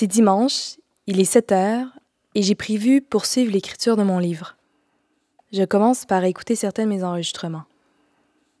C'est dimanche, il est 7 heures, et j'ai prévu poursuivre l'écriture de mon livre. Je commence par écouter certains de mes enregistrements.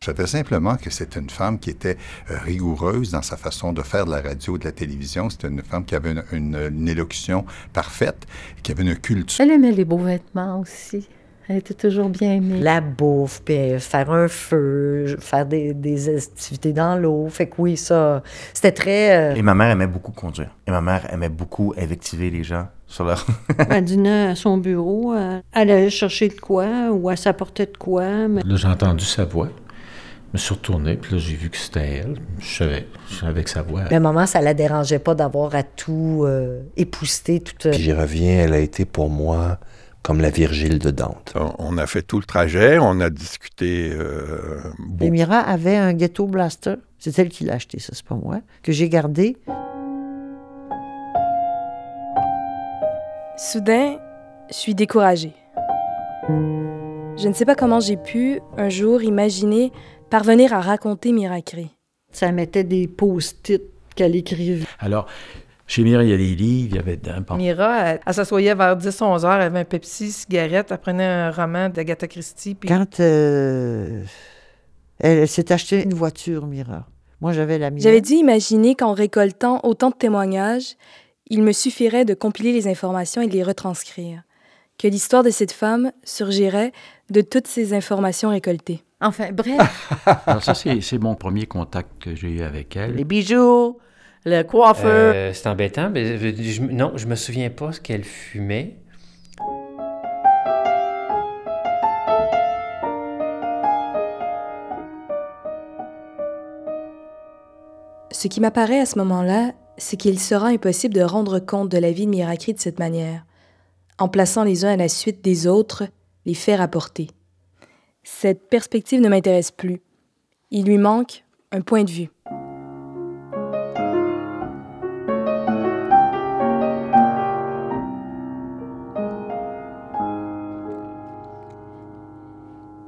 Je savais simplement que c'était une femme qui était euh, rigoureuse dans sa façon de faire de la radio et de la télévision. C'était une femme qui avait une, une- une élocution parfaite, qui avait une culture. Elle aimait les beaux vêtements aussi. Elle était toujours bien aimée. La bouffe, puis euh, faire un feu, faire des, des activités dans l'eau. Fait que oui, ça, c'était très... euh, Et ma mère aimait beaucoup conduire. Et ma mère aimait beaucoup invectiver les gens sur leur... Elle dînait à son bureau, euh, elle allait chercher de quoi ou elle s'apportait de quoi. mais- Là, j'ai entendu sa voix. Je me suis retourné, puis là, j'ai vu que c'était elle. Je savais, je savais que sa voix. Mais maman, ça la dérangeait pas d'avoir à tout euh, épousseter, tout... euh, Puis j'y reviens, elle a été pour moi comme la Virgile de Dante. On- a fait tout le trajet, on a discuté euh, beaucoup. Et Mira avait un ghetto blaster. C'est elle qui l'a acheté, ça, c'est pas moi. Que j'ai gardé. Soudain, je suis découragée. Je ne sais pas comment j'ai pu, un jour, imaginer parvenir à raconter Miracré. Ça mettait des post-it qu'elle écrivait. Alors, chez Mira, il y a des livres, il y avait dedans. bon. Mira, elle, elle s'assoyait vers 10-11 heures, elle avait un Pepsi, cigarette, elle prenait un roman d'Agatha Christie. Puis Quand euh, elle, elle s'est acheté une voiture, Mira. Moi, j'avais la mienne. J'avais dû imaginer qu'en récoltant autant de témoignages, il me suffirait de compiler les informations et de les retranscrire, que l'histoire de cette femme surgirait de toutes ces informations récoltées. Enfin, bref, Alors ça, c'est mon premier contact que j'ai eu avec elle. Les bijoux, le coiffeur. Euh, c'est embêtant, mais je- je- non, je me souviens pas ce qu'elle fumait. Ce qui m'apparaît à ce moment-là, c'est qu'il sera impossible de rendre compte de la vie de Miracri de cette manière, en plaçant les uns à la suite des autres les faits rapportés. Cette perspective ne m'intéresse plus. Il lui manque un point de vue.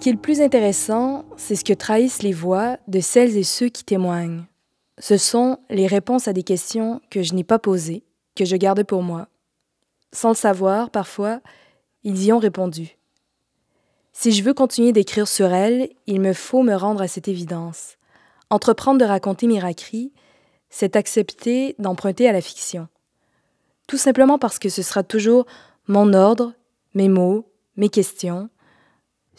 Ce qui est le plus intéressant, c'est ce que trahissent les voix de celles et ceux qui témoignent. Ce sont les réponses à des questions que je n'ai pas posées, que je garde pour moi. Sans le savoir, parfois, ils y ont répondu. Si je veux continuer d'écrire sur elle, il me faut me rendre à cette évidence. Entreprendre de raconter Miracri, c'est accepter d'emprunter à la fiction. Tout simplement parce que ce sera toujours mon ordre, mes mots, mes questions,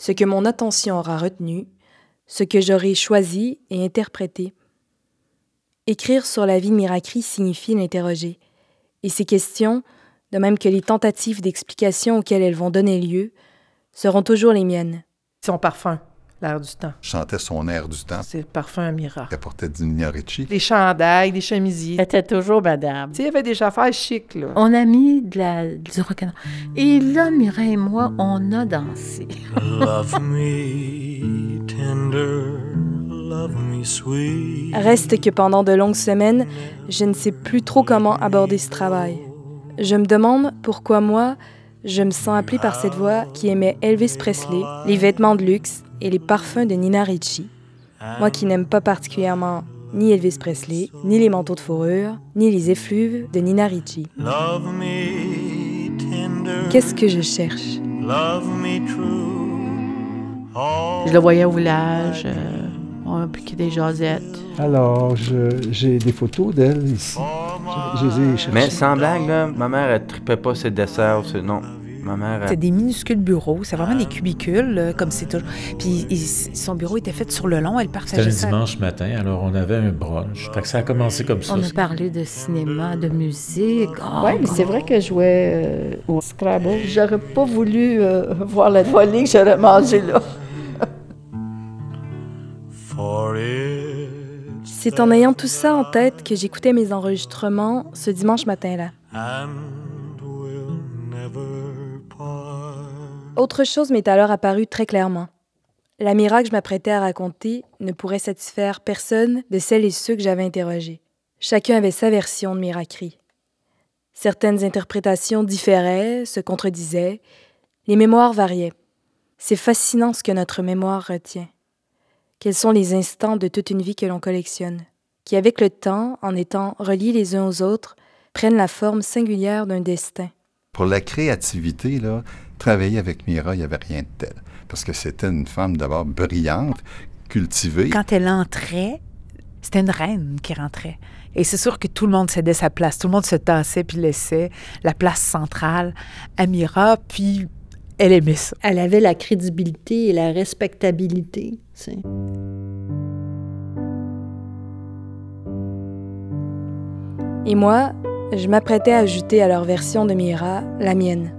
ce que mon attention aura retenu, ce que j'aurai choisi et interprété. Écrire sur la vie de Miracri signifie l'interroger. Et ces questions, de même que les tentatives d'explication auxquelles elles vont donner lieu, seront toujours les miennes. son parfum, l'air du temps. Je sentais son air du temps. C'est parfum à Mira. Elle portait du Nina Ricci. Des chandails, des chemisiers. Elle était toujours madame. Tu sais, il y avait des affaires chics, là. on a mis de la, du rock'n'roll. Et là, Mira et moi, on a dansé. Love me tender, love me sweet. Reste que pendant de longues semaines, je ne sais plus trop comment aborder ce travail. Je me demande pourquoi moi, je me sens appelée par cette voix qui aimait Elvis Presley, les vêtements de luxe et les parfums de Nina Ricci. Moi qui n'aime pas particulièrement ni Elvis Presley, ni les manteaux de fourrure, ni les effluves de Nina Ricci. Love me tender, Qu'est-ce que je cherche? Love me true. All Je le voyais au village. euh, on a piqué des jasettes. Alors, j'ai des photos d'elle ici. Je, je les ai cherchées. Mais sans blague, là, ma mère, elle tripait pas ses desserts. c'est- Non, ma mère... C'est Elle... des minuscules bureaux, c'est vraiment des cubicules, là, comme c'est toujours. Puis il- son bureau était fait sur le long, elle C'était partageait un ça. dimanche matin, alors on avait un brunch. Fait que ça a commencé comme ça. On a parlé de cinéma, de musique. Oh, Oui, mais c'est vrai que je jouais euh, au Scrabble. J'aurais pas voulu euh, voir la volée que j'aurais mangée là. for it. C'est en ayant tout ça en tête que j'écoutais mes enregistrements ce dimanche matin-là. Autre chose m'est alors apparue très clairement. La miracle que je m'apprêtais à raconter ne pourrait satisfaire personne de celles et ceux que j'avais interrogés. Chacun avait sa version de Miracri. Certaines interprétations différaient, se contredisaient, les mémoires variaient. C'est fascinant ce que notre mémoire retient. Quels sont les instants de toute une vie que l'on collectionne, qui avec le temps, en étant reliés les uns aux autres, prennent la forme singulière d'un destin? Pour la créativité, là, travailler avec Mira, il n'y avait rien de tel. Parce que c'était une femme d'abord brillante, cultivée. Quand elle entrait, c'était une reine qui rentrait. Et c'est sûr que tout le monde cédait sa place. Tout le monde se tassait puis laissait la place centrale à Mira, puis elle aimait ça. Elle avait la crédibilité et la respectabilité. Et moi, je m'apprêtais à ajouter à leur version de Mira la mienne.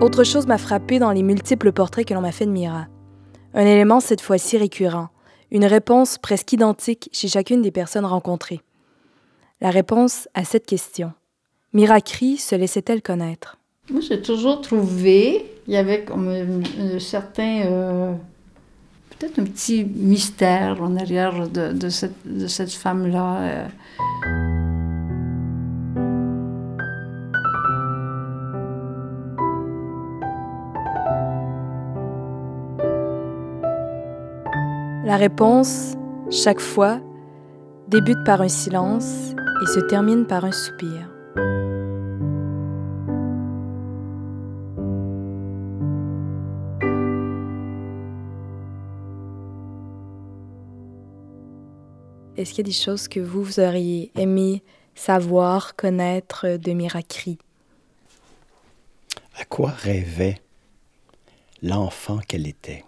Autre chose m'a frappé dans les multiples portraits que l'on m'a fait de Mira. Un élément cette fois-ci récurrent, une réponse presque identique chez chacune des personnes rencontrées. La réponse à cette question. Mira Cri se laissait-elle connaître? Moi, j'ai toujours trouvé, il y avait comme un, un certain, euh, peut-être un petit mystère en arrière de, de cette, de cette femme-là. euh. La réponse, chaque fois, débute par un silence et se termine par un soupir. Est-ce qu'il y a des choses que vous, vous auriez aimé savoir, connaître de Miracri? À quoi rêvait l'enfant qu'elle était?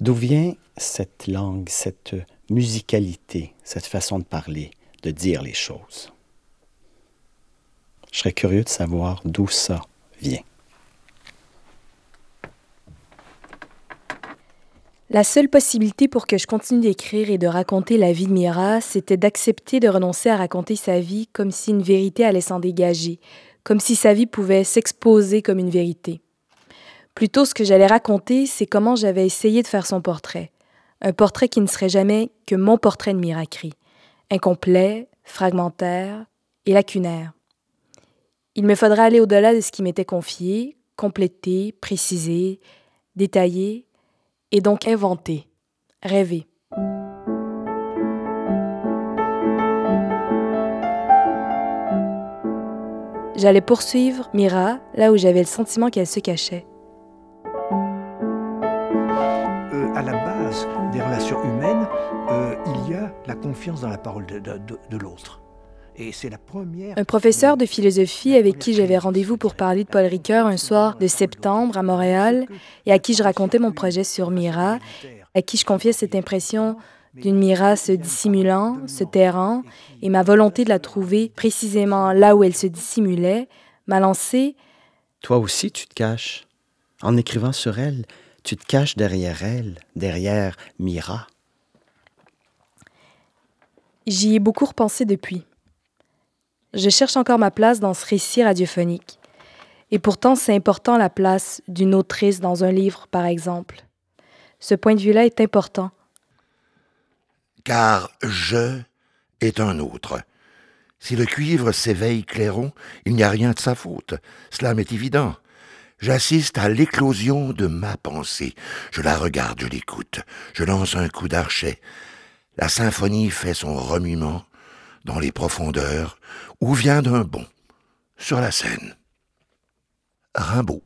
D'où vient cette langue, cette musicalité, cette façon de parler, de dire les choses? Je serais curieux de savoir d'où ça vient. La seule possibilité pour que je continue d'écrire et de raconter la vie de Mira, c'était d'accepter de renoncer à raconter sa vie comme si une vérité allait s'en dégager, comme si sa vie pouvait s'exposer comme une vérité. Plutôt, ce que j'allais raconter, c'est comment j'avais essayé de faire son portrait. Un portrait qui ne serait jamais que mon portrait de Miracri, incomplet, fragmentaire et lacunaire. Il me faudra aller au-delà de ce qui m'était confié, compléter, préciser, détailler, et donc inventer, rêver. J'allais poursuivre Mira là où j'avais le sentiment qu'elle se cachait. Euh, des relations humaines, euh, il y a la confiance dans la parole de, de- de- de l'autre. Et c'est la première. Un professeur de philosophie avec qui j'avais rendez-vous pour parler de Paul Ricoeur un soir de septembre à Montréal et à qui je racontais mon projet sur Mira, à qui je confiais cette impression d'une Mira se dissimulant, se tairant, et ma volonté de la trouver précisément là où elle se dissimulait, m'a lancé Toi aussi, tu te caches. En écrivant sur elle, tu te caches derrière elle, derrière Mira. J'y ai beaucoup repensé depuis. Je cherche encore ma place dans ce récit radiophonique. Et pourtant, c'est important la place d'une autrice dans un livre, par exemple. Ce point de vue-là est important. Car je est un autre. Si le cuivre s'éveille clairon, il n'y a rien de sa faute. Cela m'est évident. J'assiste à l'éclosion de ma pensée. Je la regarde, je l'écoute. Je lance un coup d'archet. La symphonie fait son remuement dans les profondeurs ou vient d'un bond sur la scène. Rimbaud.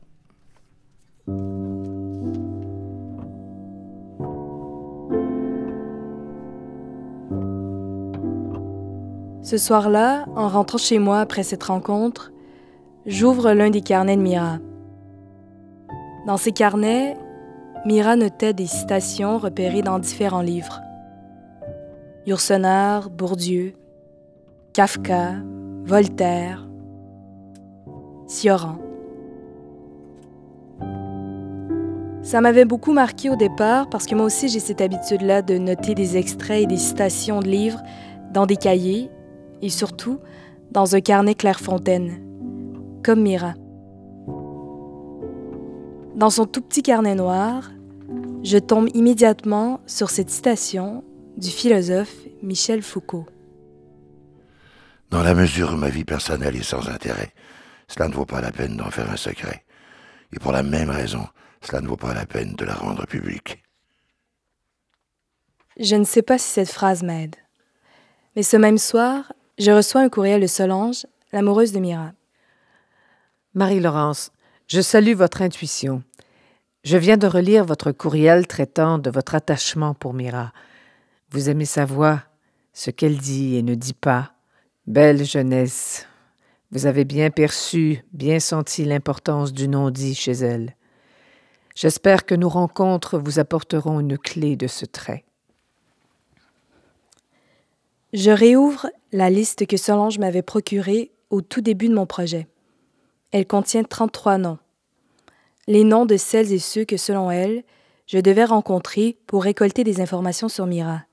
Ce soir-là, en rentrant chez moi après cette rencontre, j'ouvre l'un des carnets de Mira. Dans ces carnets, Mira notait des citations repérées dans différents livres. Yourcenar, Bourdieu, Kafka, Voltaire, Sioran. Ça m'avait beaucoup marqué au départ parce que moi aussi j'ai cette habitude-là de noter des extraits et des citations de livres dans des cahiers et surtout dans un carnet Clairefontaine, comme Mira. Dans son tout petit carnet noir, je tombe immédiatement sur cette citation du philosophe Michel Foucault. Dans la mesure où ma vie personnelle est sans intérêt, cela ne vaut pas la peine d'en faire un secret. Et pour la même raison, cela ne vaut pas la peine de la rendre publique. Je ne sais pas si cette phrase m'aide. Mais ce même soir, je reçois un courriel de Solange, l'amoureuse de Mira. Marie-Laurence, je salue votre intuition. Je viens de relire votre courriel traitant de votre attachement pour Mira. Vous aimez sa voix, ce qu'elle dit et ne dit pas. Belle jeunesse. Vous avez bien perçu, bien senti l'importance du non-dit chez elle. J'espère que nos rencontres vous apporteront une clé de ce trait. Je réouvre la liste que Solange m'avait procurée au tout début de mon projet. Elle contient 33 noms. Les noms de celles et ceux que, selon elle, je devais rencontrer pour récolter des informations sur Mira.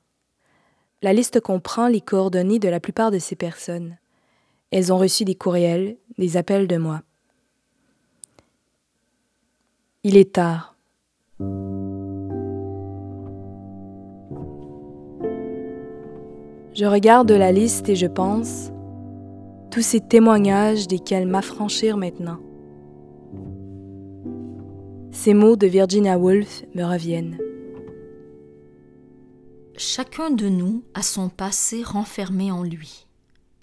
La liste comprend les coordonnées de la plupart de ces personnes. Elles ont reçu des courriels, des appels de moi. Il est tard. Je regarde la liste et je pense, tous ces témoignages desquels m'affranchir maintenant. Ces mots de Virginia Woolf me reviennent. Chacun de nous a son passé renfermé en lui,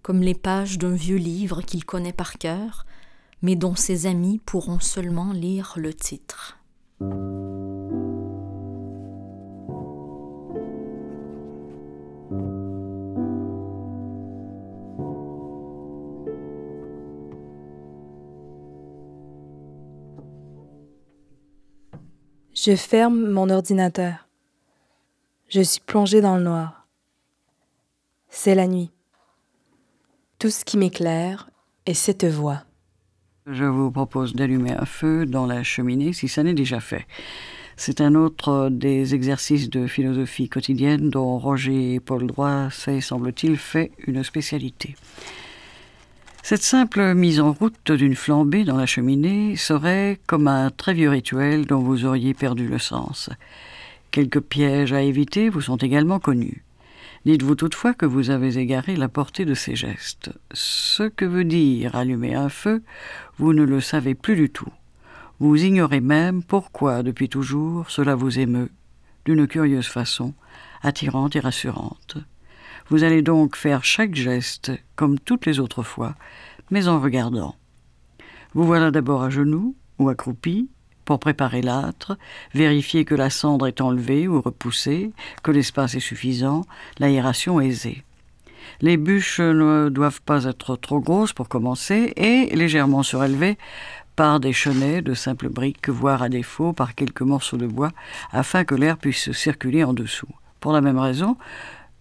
comme les pages d'un vieux livre qu'il connaît par cœur, mais dont ses amis pourront seulement lire le titre. Je ferme mon ordinateur. Je suis plongée dans le noir. C'est la nuit. Tout ce qui m'éclaire est cette voix. Je vous propose d'allumer un feu dans la cheminée si ça n'est déjà fait. C'est un autre des exercices de philosophie quotidienne dont Roger Paul Droit s'est, semble-t-il, fait une spécialité. Cette simple mise en route d'une flambée dans la cheminée serait comme un très vieux rituel dont vous auriez perdu le sens. Quelques pièges à éviter vous sont également connus. Dites-vous toutefois que vous avez égaré la portée de ces gestes. Ce que veut dire allumer un feu, vous ne le savez plus du tout. Vous ignorez même pourquoi, depuis toujours, cela vous émeut, d'une curieuse façon, attirante et rassurante. Vous allez donc faire chaque geste, comme toutes les autres fois, mais en regardant. Vous voilà d'abord à genoux ou accroupi, pour préparer l'âtre, vérifier que la cendre est enlevée ou repoussée, que l'espace est suffisant, l'aération aisée. Les bûches ne doivent pas être trop grosses pour commencer et légèrement surélevées par des chenets de simples briques, voire à défaut par quelques morceaux de bois, afin que l'air puisse circuler en dessous. Pour la même raison,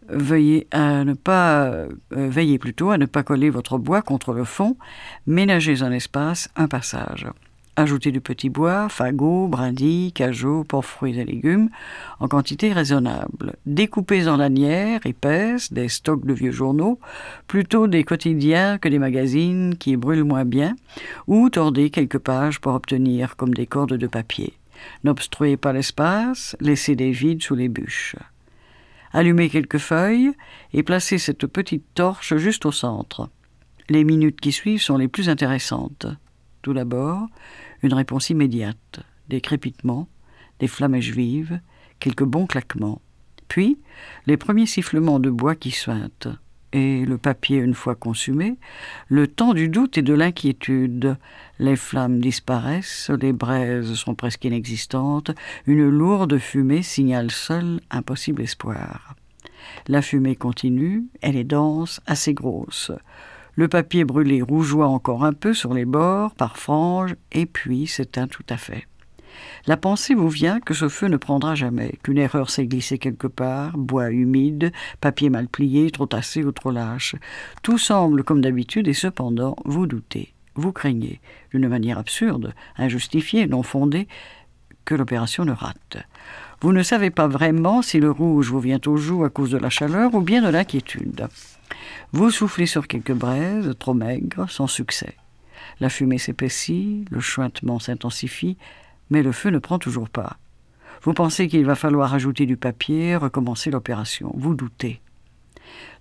veuillez à ne pas euh, veillez plutôt à ne pas coller votre bois contre le fond, ménagez un espace, un passage. Ajoutez du petit bois, fagots, brindilles, cajots, pour fruits et légumes, en quantité raisonnable. Découpez en lanières épaisses des stocks de vieux journaux, plutôt des quotidiens que des magazines qui brûlent moins bien, ou tordez quelques pages pour obtenir comme des cordes de papier. N'obstruez pas l'espace, laissez des vides sous les bûches. Allumez quelques feuilles et placez cette petite torche juste au centre. Les minutes qui suivent sont les plus intéressantes. Tout d'abord, une réponse immédiate, des crépitements, des flamèches vives, quelques bons claquements. Puis, les premiers sifflements de bois qui suintent. Et le papier une fois consumé, le temps du doute et de l'inquiétude. Les flammes disparaissent, les braises sont presque inexistantes, une lourde fumée signale seule un possible espoir. La fumée continue, elle est dense, assez grosse. Le papier brûlé rougeoie encore un peu sur les bords, par franges, et puis s'éteint tout à fait. La pensée vous vient que ce feu ne prendra jamais, qu'une erreur s'est glissée quelque part, bois humide, papier mal plié, trop tassé ou trop lâche. Tout semble comme d'habitude et cependant vous doutez, vous craignez, d'une manière absurde, injustifiée, non fondée, que l'opération ne rate. Vous ne savez pas vraiment si le rouge vous vient au jour à cause de la chaleur ou bien de l'inquiétude. Vous soufflez sur quelques braises, trop maigres, sans succès. La fumée s'épaissit, le chuintement s'intensifie, mais le feu ne prend toujours pas. Vous pensez qu'il va falloir ajouter du papier, recommencer l'opération. Vous doutez.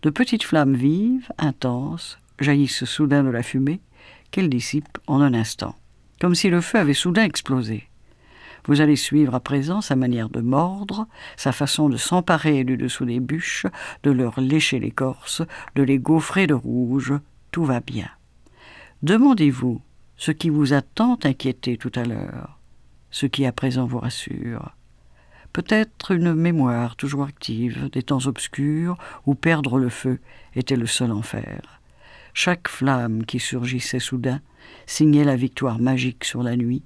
De petites flammes vives, intenses, jaillissent soudain de la fumée, qu'elle dissipe en un instant, comme si le feu avait soudain explosé. Vous allez suivre à présent sa manière de mordre, sa façon de s'emparer du dessous des bûches, de leur lécher l'écorce, de les gaufrer de rouge. Tout va bien. Demandez-vous ce qui vous a tant inquiété tout à l'heure, ce qui à présent vous rassure. Peut-être une mémoire toujours active des temps obscurs où perdre le feu était le seul enfer. Chaque flamme qui surgissait soudain signait la victoire magique sur la nuit,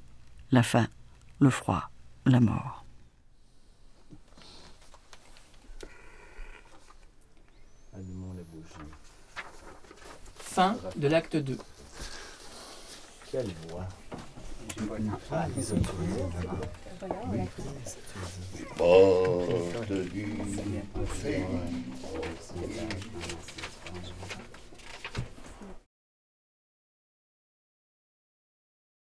la faim, le froid, la mort. Fin de l'acte 2. Quelle voix. Pas de